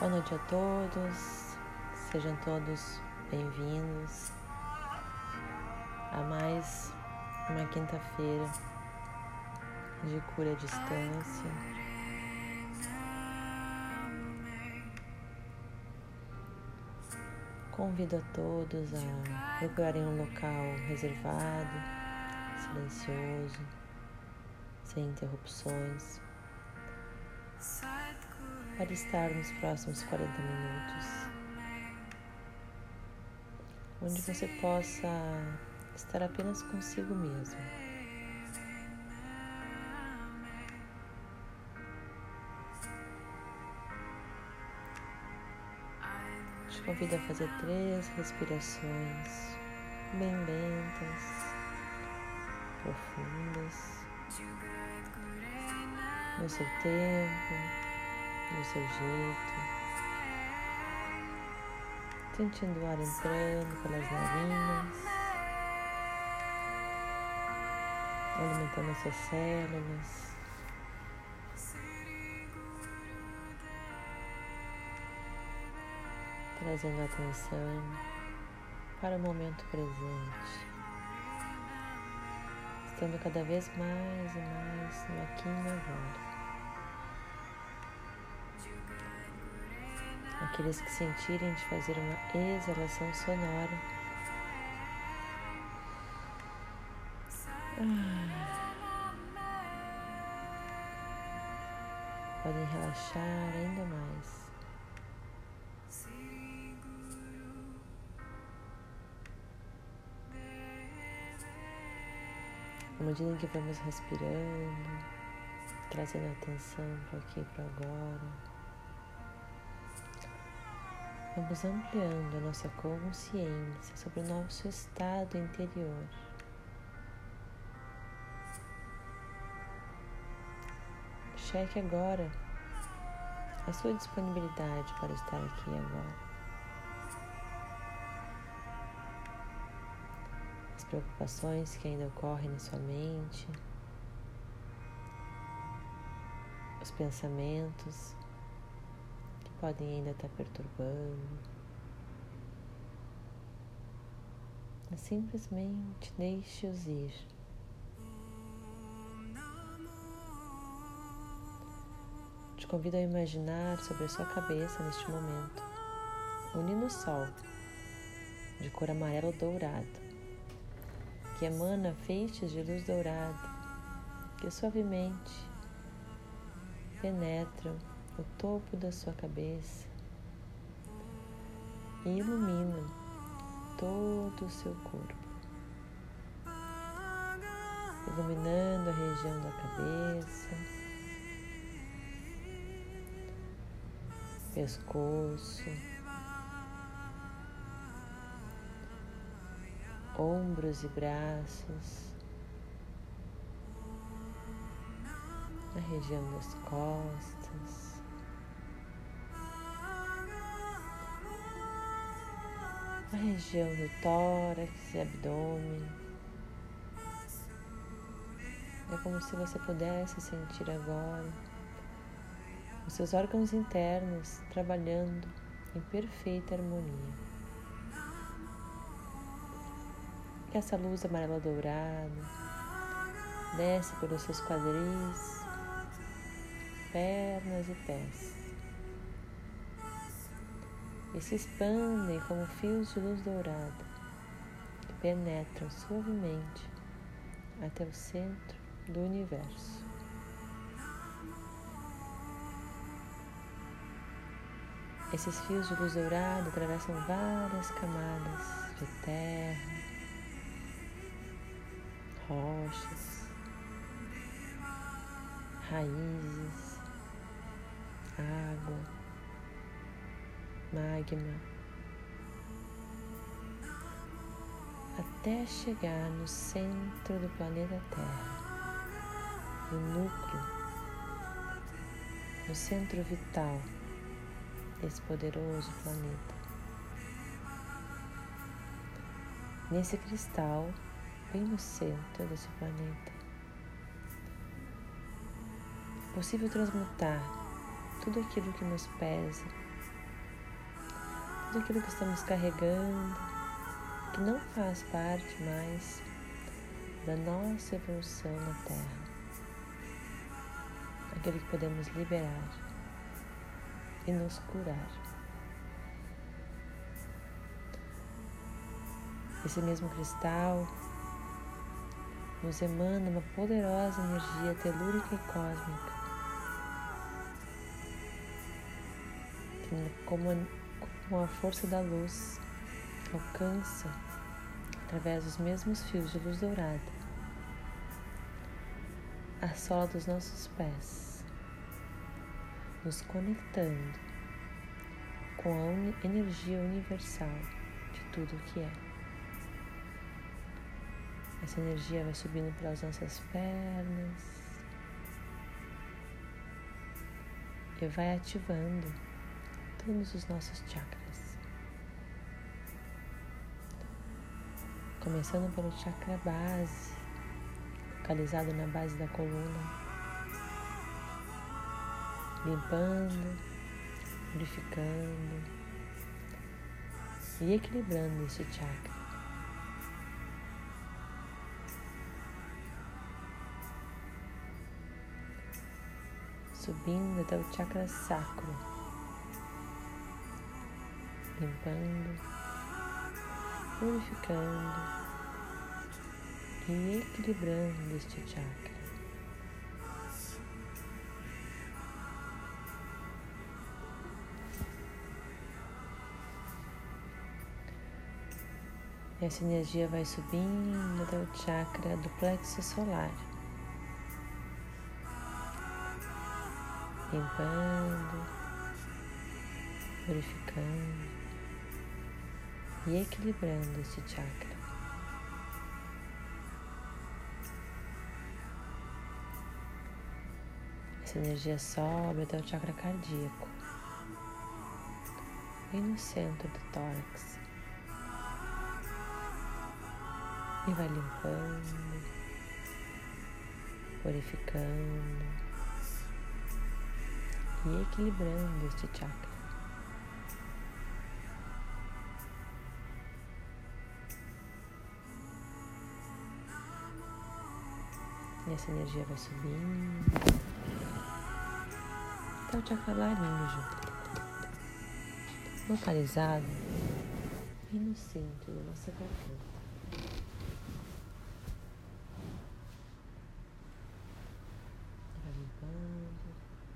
Boa noite a todos, sejam todos bem-vindos a mais uma quinta-feira de cura à distância. Convido a todos a procurarem um local reservado, silencioso, sem interrupções para estar nos próximos 40 minutos, onde você possa estar apenas consigo mesmo. Te convido a fazer três respirações bem lentas, profundas, no seu tempo do seu jeito, sentindo o ar entrando pelas narinas, alimentando as suas células. Trazendo atenção para o momento presente, estando cada vez mais e mais no aqui e no agora. Aqueles que sentirem de fazer uma exalação sonora. Ah. Podem relaxar ainda mais. À medida que vamos respirando, trazendo atenção para aqui e para agora. Vamos ampliando a nossa consciência sobre o nosso estado interior. Cheque agora a sua disponibilidade para estar aqui agora. As preocupações que ainda ocorrem na sua mente, os pensamentos podem ainda estar perturbando. Simplesmente deixe-os ir. Te convido a imaginar sobre a sua cabeça neste momento um nino sol de cor amarelo dourado que emana feixes de luz dourada que suavemente penetram o topo da sua cabeça e ilumina todo o seu corpo, iluminando a região da cabeça, pescoço, ombros e braços, a região das costas. A região do tórax e abdômen. É como se você pudesse sentir agora os seus órgãos internos trabalhando em perfeita harmonia. Que essa luz amarela dourada desce pelos seus quadris, pernas e pés e se expandem como fios de luz dourada que penetram suavemente até o centro do universo. Esses fios de luz dourada atravessam várias camadas de terra, rochas, raízes, água magma, até chegar no centro do planeta Terra, no núcleo, no centro vital desse poderoso planeta. Nesse cristal, bem no centro desse planeta, é possível transmutar tudo aquilo que nos pesa tudo aquilo que estamos carregando, que não faz parte mais da nossa evolução na Terra, aquilo que podemos liberar e nos curar. Esse mesmo cristal nos emana uma poderosa energia telúrica e cósmica, que, como, como a força da luz, alcança através dos mesmos fios de luz dourada a sola dos nossos pés, nos conectando com a energia universal de tudo o que é. Essa energia vai subindo pelas nossas pernas e vai ativando todos os nossos chakras. Começando pelo chakra base, localizado na base da coluna, limpando, purificando e equilibrando esse chakra. subindo até o chakra sacro, limpando, purificando e equilibrando este chakra. Essa energia vai subindo até o chakra do plexo solar. limpando, purificando e equilibrando este chakra. Essa energia sobe até o chakra cardíaco, bem no centro do tórax, e vai limpando, purificando e equilibrando este chakra. Essa energia vai subindo até o chakra laríngeo, localizado e no centro da nossa garganta.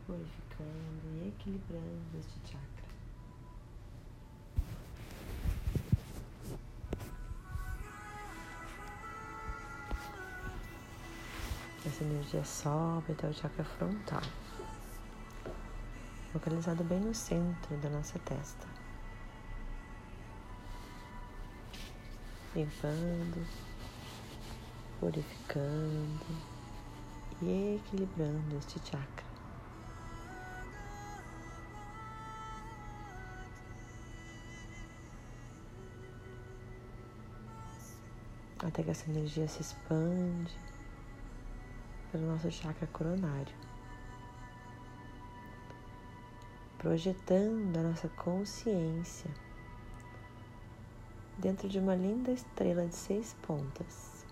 purificando e equilibrando este chakra. Essa energia sobe até o chakra frontal, localizado bem no centro da nossa testa. Limpando, purificando e equilibrando este chakra. até que essa energia se expande pelo nosso chakra coronário, projetando a nossa consciência dentro de uma linda estrela de seis pontas,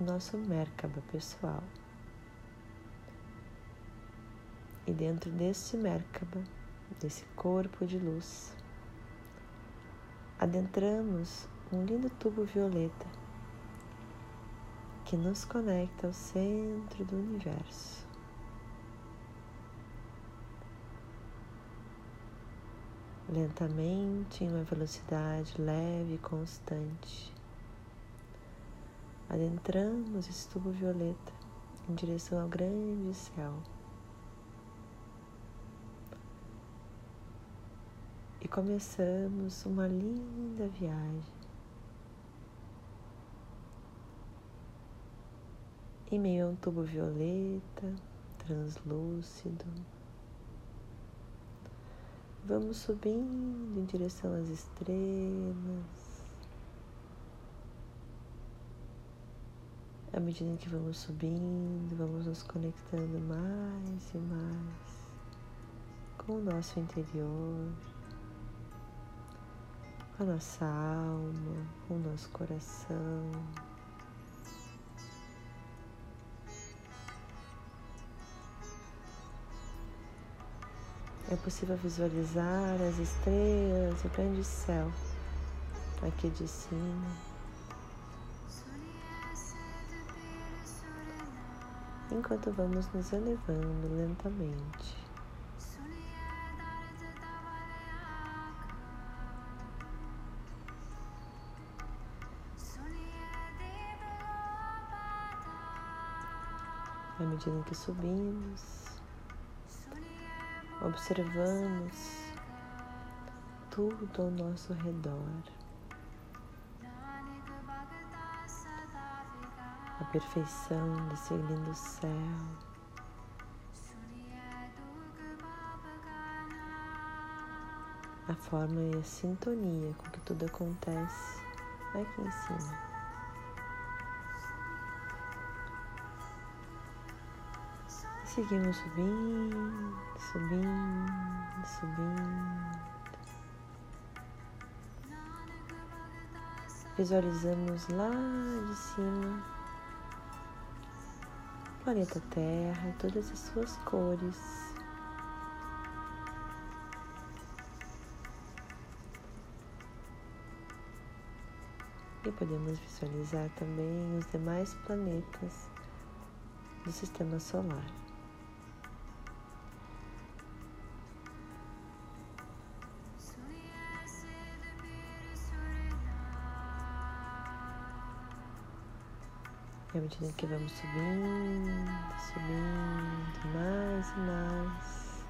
o nosso Merkaba pessoal. E dentro desse Merkaba, desse corpo de luz, adentramos um lindo tubo violeta que nos conecta ao centro do universo. Lentamente, em uma velocidade leve e constante, adentramos esse tubo violeta em direção ao grande céu. E começamos uma linda viagem em meio a um tubo violeta, translúcido. Vamos subindo em direção às estrelas. À medida que vamos subindo, vamos nos conectando mais e mais com o nosso interior, com a nossa alma, com o nosso coração. É possível visualizar as estrelas, o grande céu aqui de cima. Enquanto vamos nos elevando lentamente. À medida que subimos, observamos tudo ao nosso redor. A perfeição desse lindo céu. A forma e a sintonia com que tudo acontece aqui em cima. Seguimos subindo, subindo, subindo. Visualizamos lá de cima o planeta Terra, todas as suas cores. E podemos visualizar também os demais planetas do sistema solar. E à medida que vamos subindo, subindo mais e mais.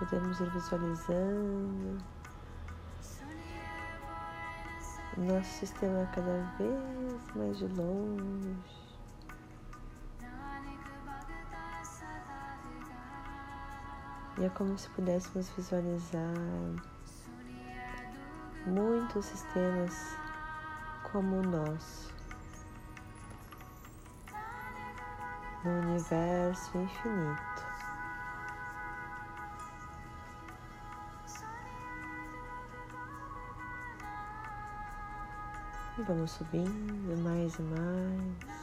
Podemos ir visualizando o nosso sistema cada vez mais de longe. E é como se pudéssemos visualizar muitos sistemas como o nosso, no universo infinito. E vamos subindo mais e mais.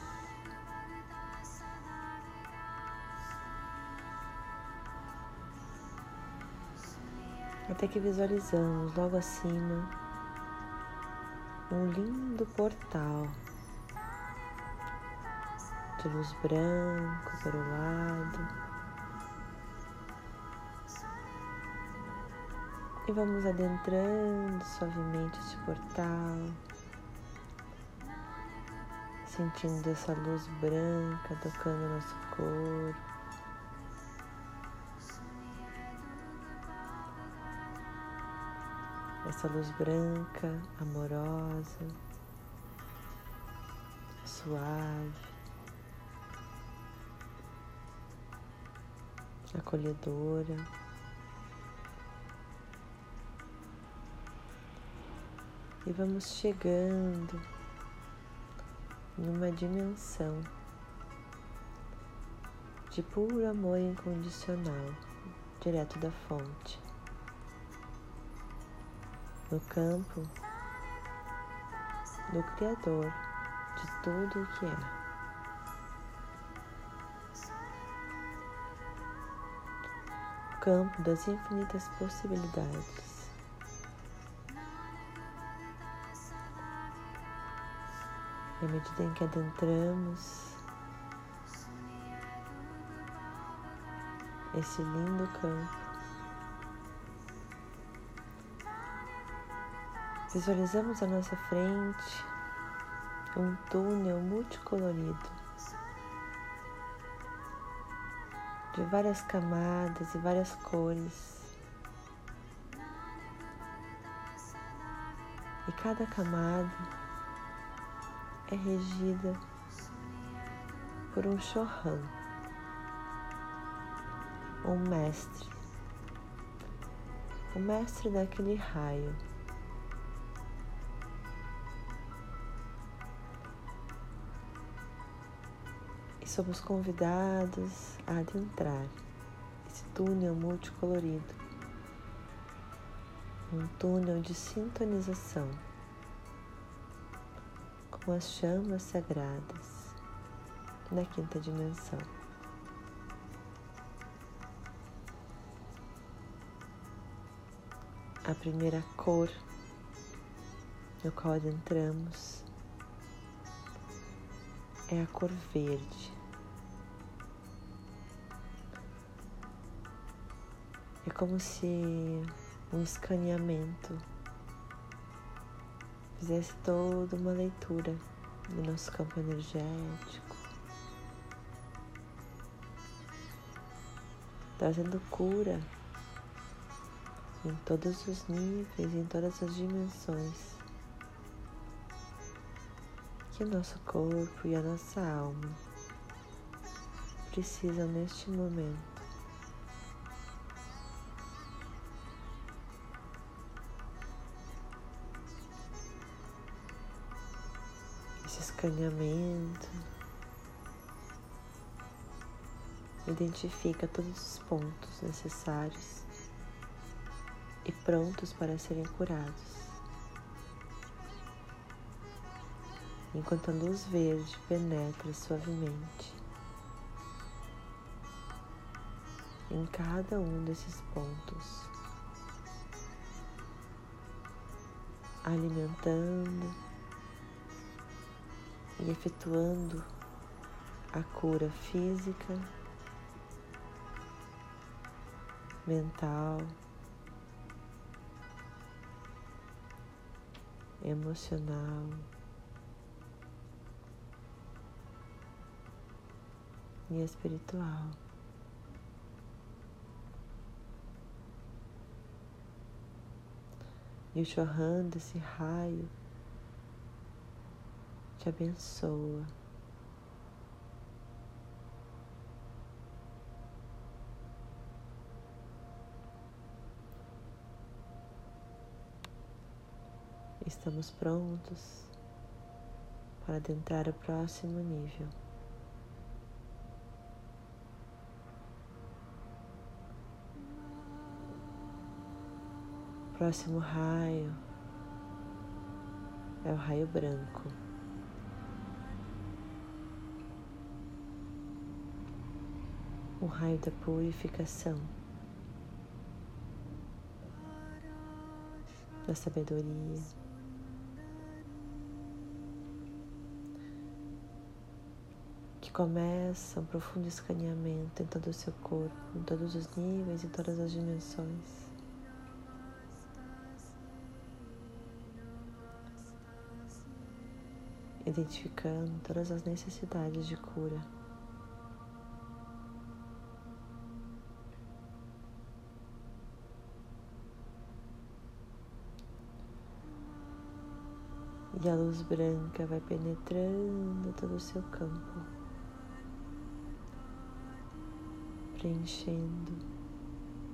Até que visualizamos logo acima um lindo portal de luz branca para o lado. E vamos adentrando suavemente este portal, sentindo essa luz branca tocando nosso corpo. Essa luz branca, amorosa, suave, acolhedora. E vamos chegando numa dimensão de puro amor incondicional, direto da fonte no campo do Criador de tudo o que é. Campo das infinitas possibilidades. E à medida em que adentramos esse lindo campo, Visualizamos à nossa frente um túnel multicolorido de várias camadas e várias cores. E cada camada é regida por um chorrão, um mestre, o mestre daquele raio. Somos convidados a adentrar esse túnel multicolorido, um túnel de sintonização com as chamas sagradas na quinta dimensão. A primeira cor no qual adentramos é a cor verde. Como se um escaneamento fizesse toda uma leitura do nosso campo energético, trazendo cura em todos os níveis, em todas as dimensões que o nosso corpo e a nossa alma precisam neste momento. Esse escaneamento identifica todos os pontos necessários e prontos para serem curados. enquanto a luz verde penetra suavemente em cada um desses pontos, alimentando e efetuando a cura física, mental, emocional. e espiritual. E chorrando desse raio te abençoa. Estamos prontos para adentrar o próximo nível. próximo raio é o raio branco. O raio da purificação, da sabedoria. Que começa um profundo escaneamento em todo o seu corpo, em todos os níveis, em todas as dimensões. identificando todas as necessidades de cura. E a luz branca vai penetrando todo o seu campo, preenchendo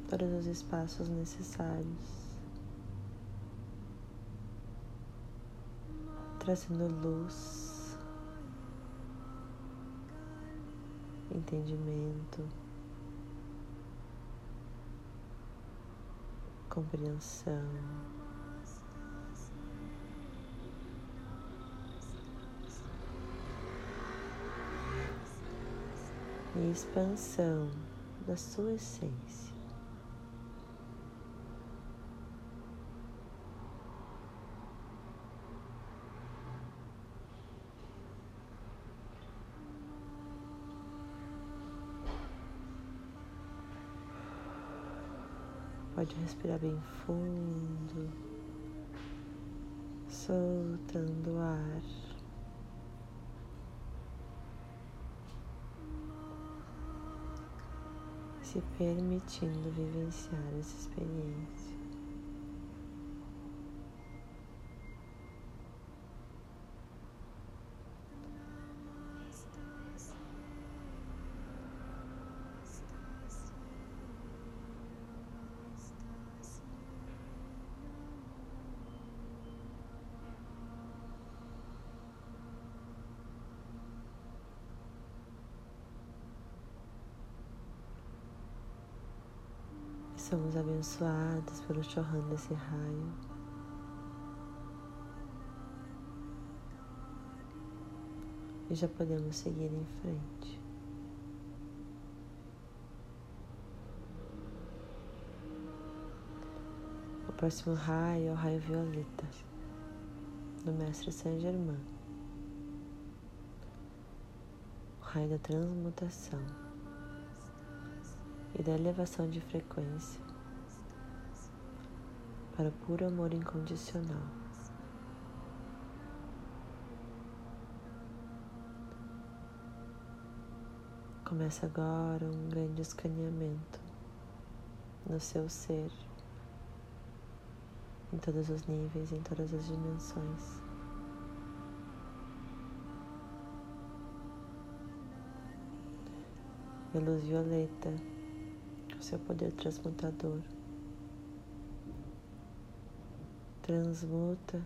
todos os espaços necessários. trazendo luz, entendimento, compreensão. E expansão da sua essência. Pode respirar bem fundo, soltando o ar. Se permitindo vivenciar essa experiência. Somos abençoados pelo chorrando desse raio. E já podemos seguir em frente. O próximo raio é o raio violeta do Mestre Saint Germain. O raio da transmutação e da elevação de frequência para o puro amor incondicional. Começa agora um grande escaneamento no seu ser, em todos os níveis, em todas as dimensões. A luz violeta seu poder transmutador. Transmuta,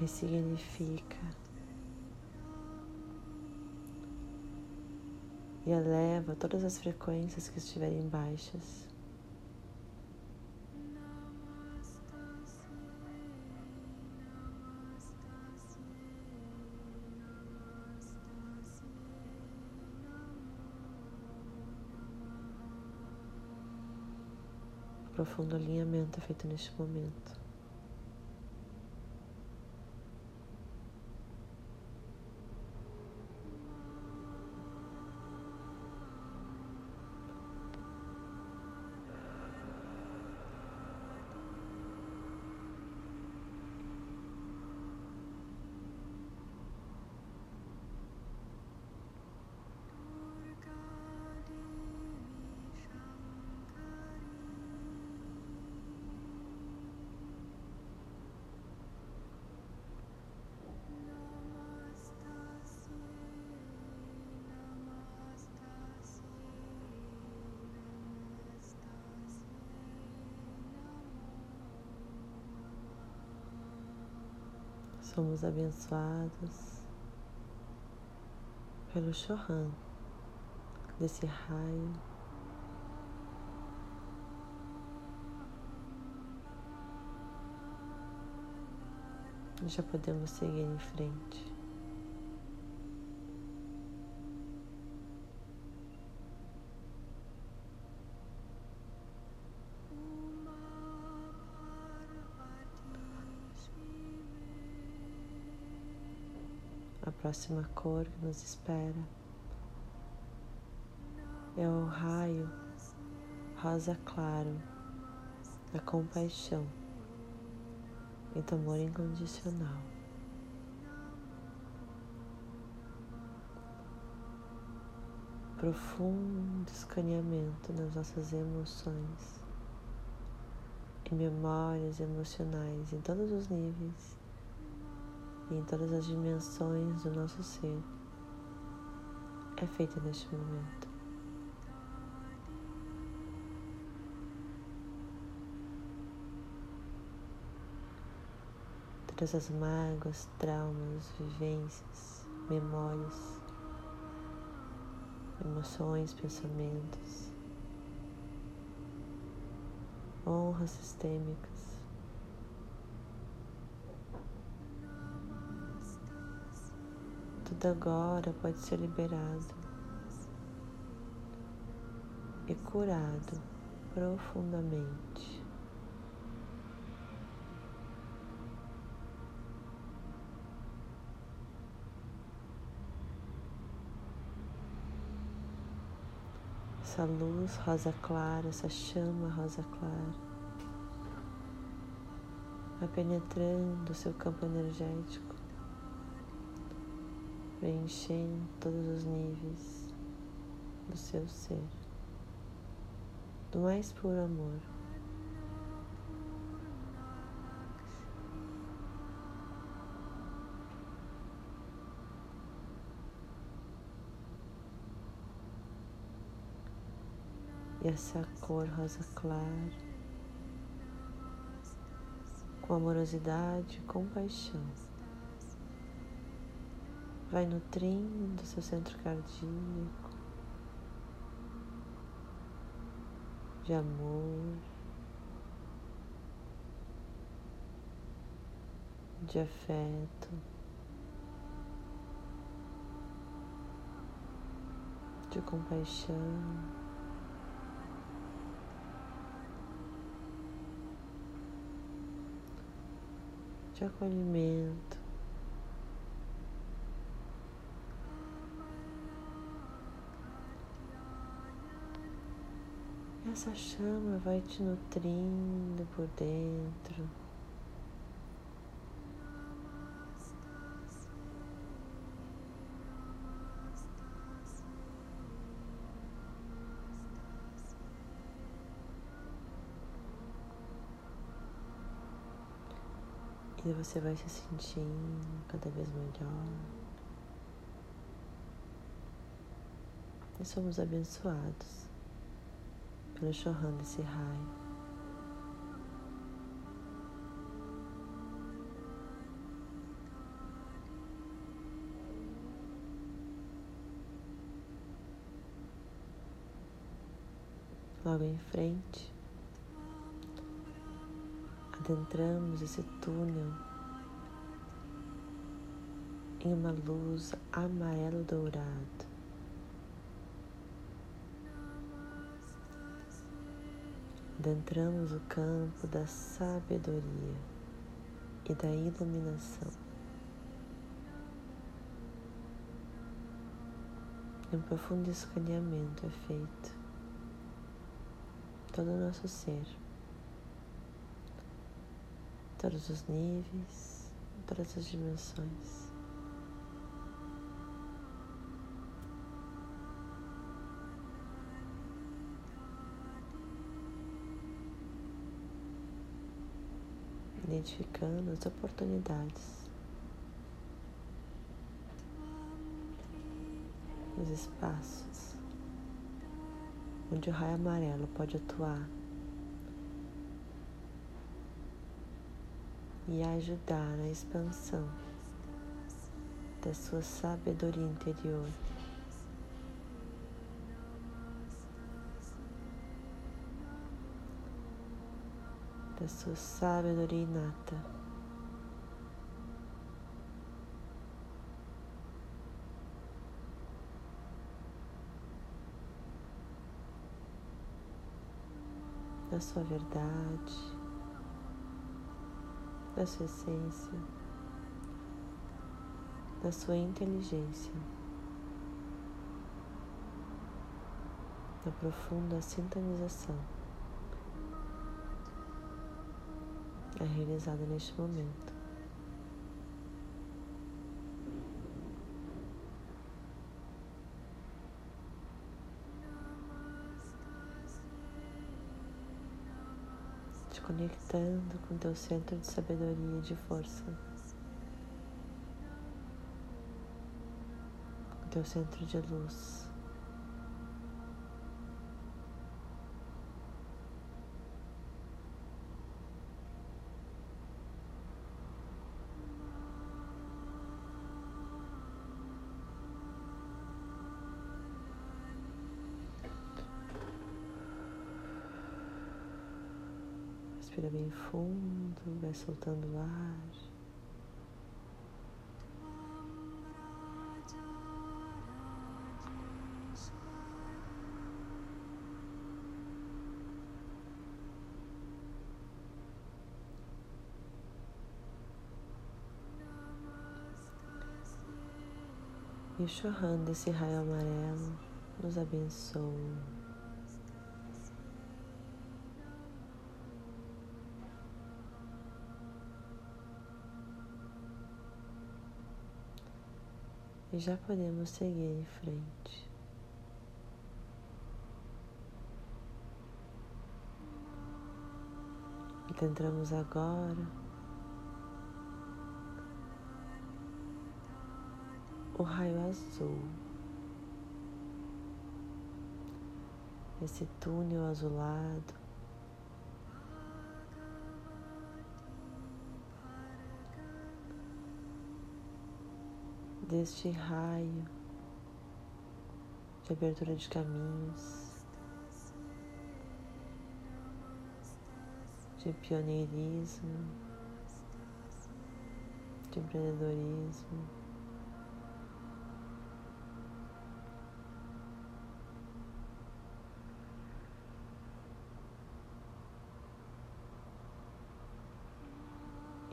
ressignifica e eleva todas as frequências que estiverem baixas. Profundo alinhamento feito neste momento. Somos abençoados pelo Chohan desse raio. Já podemos seguir em frente. Próxima cor que nos espera é o raio rosa claro da compaixão e do amor incondicional. Profundo escaneamento nas nossas emoções e memórias emocionais em todos os níveis e em todas as dimensões do nosso ser é feita neste momento. Todas as mágoas, traumas, vivências, memórias, emoções, pensamentos, honras sistêmicas Tudo agora pode ser liberado e curado profundamente. Essa luz rosa clara, essa chama rosa clara, vai penetrando o seu campo energético preenchendo todos os níveis do seu ser, do mais puro amor. E essa cor rosa clara, com amorosidade e compaixão vai nutrindo seu centro cardíaco, de amor, de afeto, de compaixão. de acolhimento. Essa chama vai te nutrindo por dentro. E você vai se sentindo cada vez melhor. E somos abençoados pelo chorrando esse raio. Logo em frente, adentramos esse túnel em uma luz amarelo dourado. Adentramos o campo da sabedoria e da iluminação. Um profundo escaneamento é feito. Todo o nosso ser todos os níveis, todas as dimensões. Identificando as oportunidades, os espaços onde o raio amarelo pode atuar e ajudar na expansão da sua sabedoria interior. Da sua sabedoria inata. Da sua verdade da sua essência, da sua inteligência, da profunda sintonização realizada neste momento. conectando com teu centro de sabedoria e de força, com teu centro de luz. Respira bem fundo, vai soltando o ar. E chorrando esse raio amarelo nos abençoa. E já podemos seguir em frente. Entramos agora. O raio azul, esse túnel azulado deste raio de abertura de caminhos, de pioneirismo, de empreendedorismo.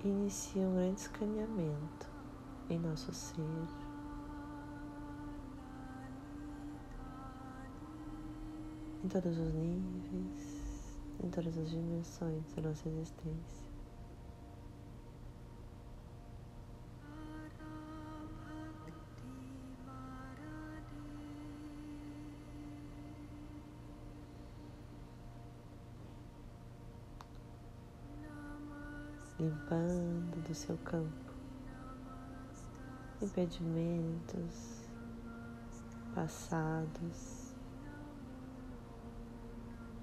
inicia um grande escaneamento em nosso ser. Em todos os níveis, em todas as dimensões da nossa existência. limpando do seu campo impedimentos passados,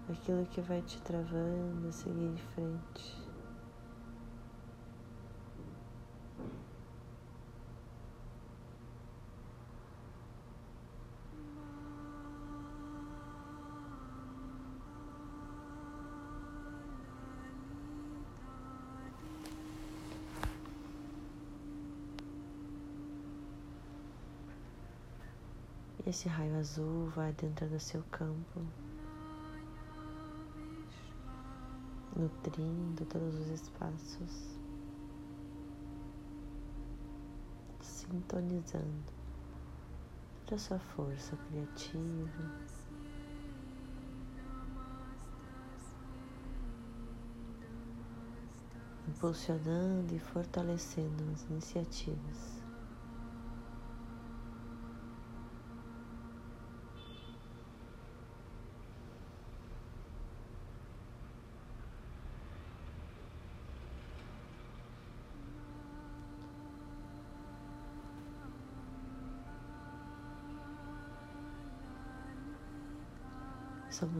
aquilo que vai te travando a seguir em frente. Esse raio azul vai dentro do seu campo, nutrindo todos os espaços, sintonizando toda a sua força criativa. Impulsionando e fortalecendo as iniciativas.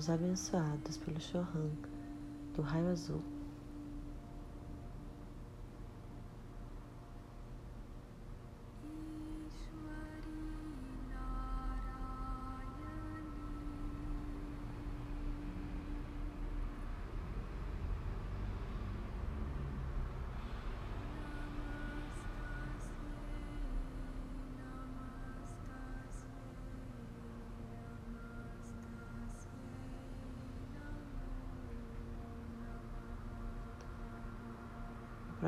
Abençoados pelo Chohan do raio azul.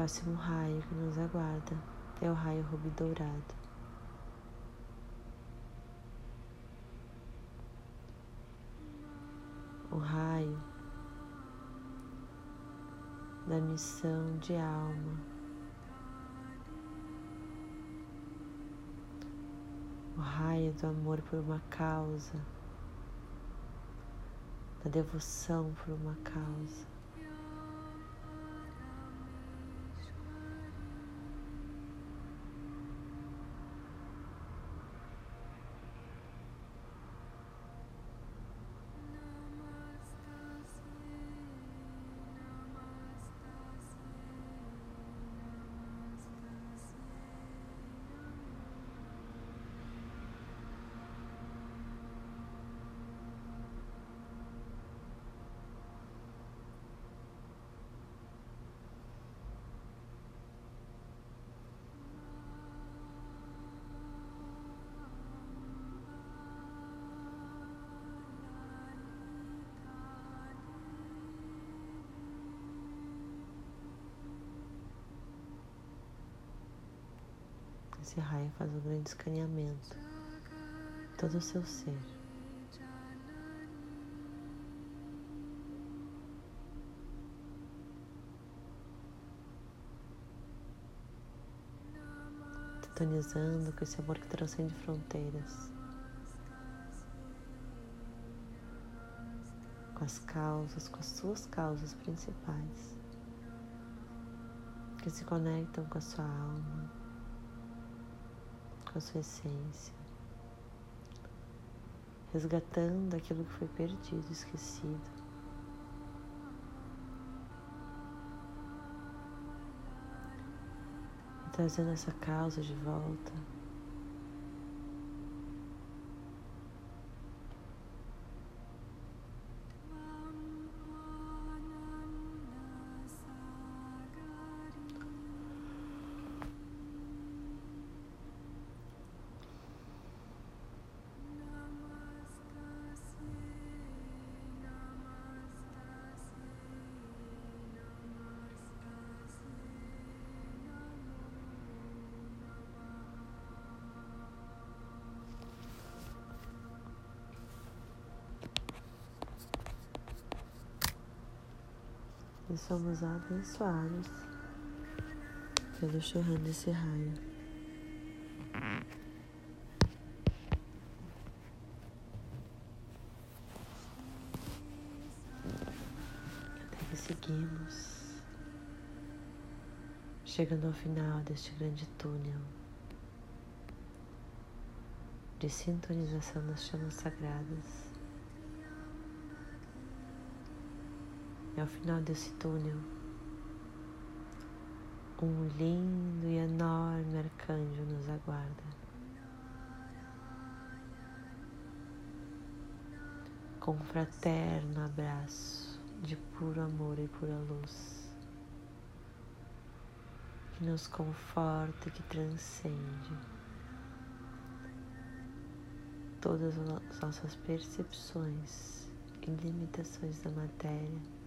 Próximo raio que nos aguarda é o raio rubi dourado. O raio da missão de alma. O raio do amor por uma causa, da devoção por uma causa. Esse raio faz um grande escaneamento, todo o seu ser. Sintonizando com esse amor que transcende fronteiras. Com as causas, com as suas causas principais. Que se conectam com a sua alma com a sua essência, resgatando aquilo que foi perdido, esquecido. Trazendo essa causa de volta. E somos abençoados pelo churrão desse raio. Até que seguimos, chegando ao final deste grande túnel de sintonização das chamas sagradas. Final desse túnel, um lindo e enorme arcanjo nos aguarda. Com um fraterno abraço de puro amor e pura luz, que nos conforta e que transcende todas as nossas percepções e limitações da matéria.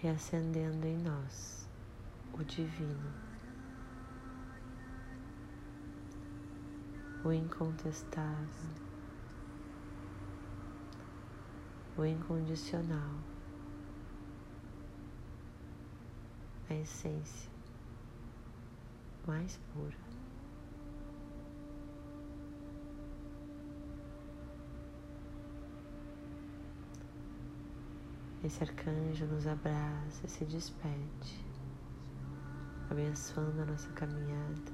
Reacendendo em nós o divino, o incontestável, o incondicional, a essência mais pura. Esse arcanjo nos abraça e se despede, abençoando a nossa caminhada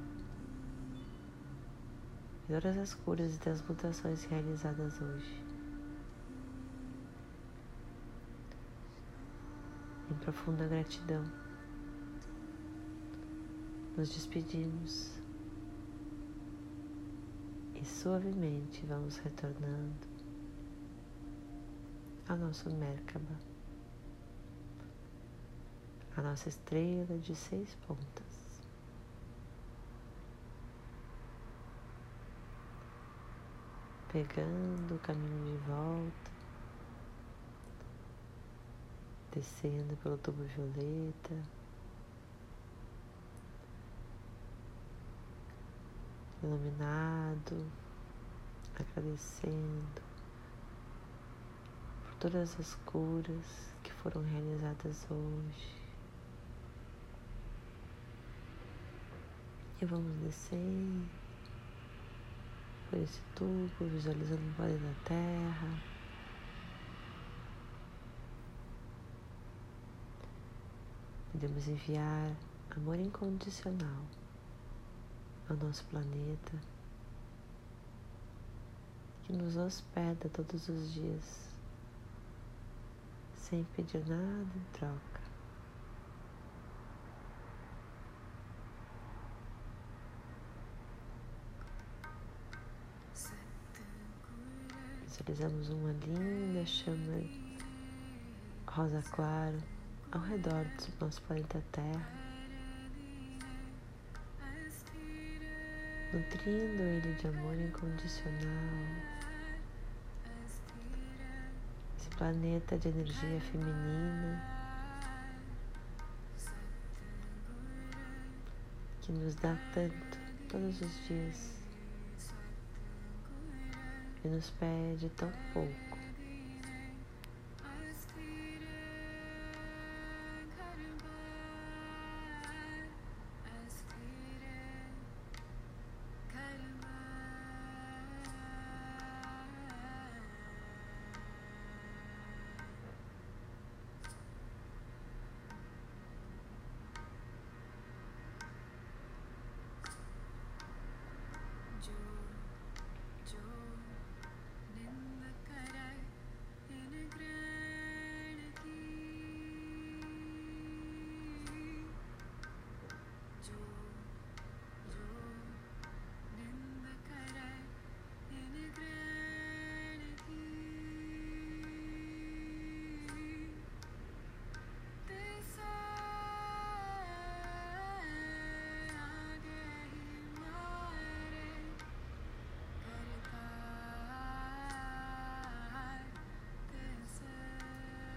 e todas as curas e transmutações realizadas hoje. Em profunda gratidão, nos despedimos e suavemente vamos retornando ao nosso Merkaba a nossa estrela de seis pontas. Pegando o caminho de volta, descendo pelo tubo violeta, iluminado, agradecendo por todas as curas que foram realizadas hoje. E vamos descer por esse tubo, visualizando o planeta Terra. Podemos enviar amor incondicional ao nosso planeta, que nos hospeda todos os dias, sem pedir nada em troca. Visualizamos uma linda chama rosa claro ao redor do nosso planeta Terra, nutrindo ele de amor incondicional. Esse planeta de energia feminina que nos dá tanto todos os dias nos pede tão pouco.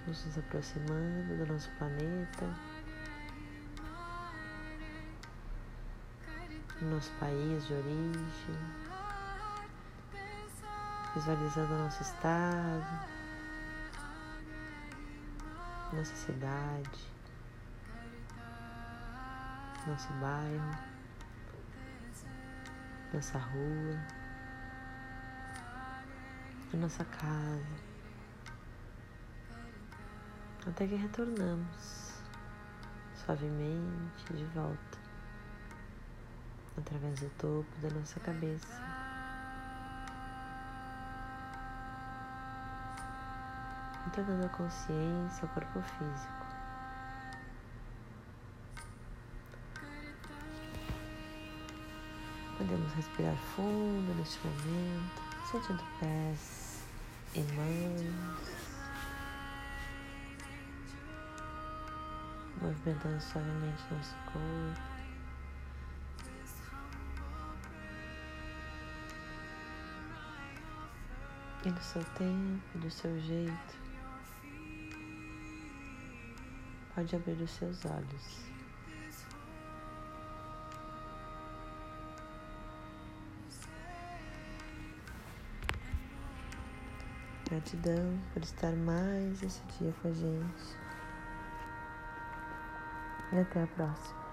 Nos aproximando do nosso planeta, do nosso país de origem, visualizando o nosso estado, nossa cidade, nosso bairro, nossa rua, a nossa casa, até que retornamos suavemente de volta através do topo da nossa cabeça. Entregando a consciência ao corpo físico. Podemos respirar fundo neste momento, sentindo pés e mãos, movimentando suavemente nosso corpo. E no seu tempo, do seu jeito, pode abrir os seus olhos. Gratidão por estar mais esse dia com a gente. E até a próxima.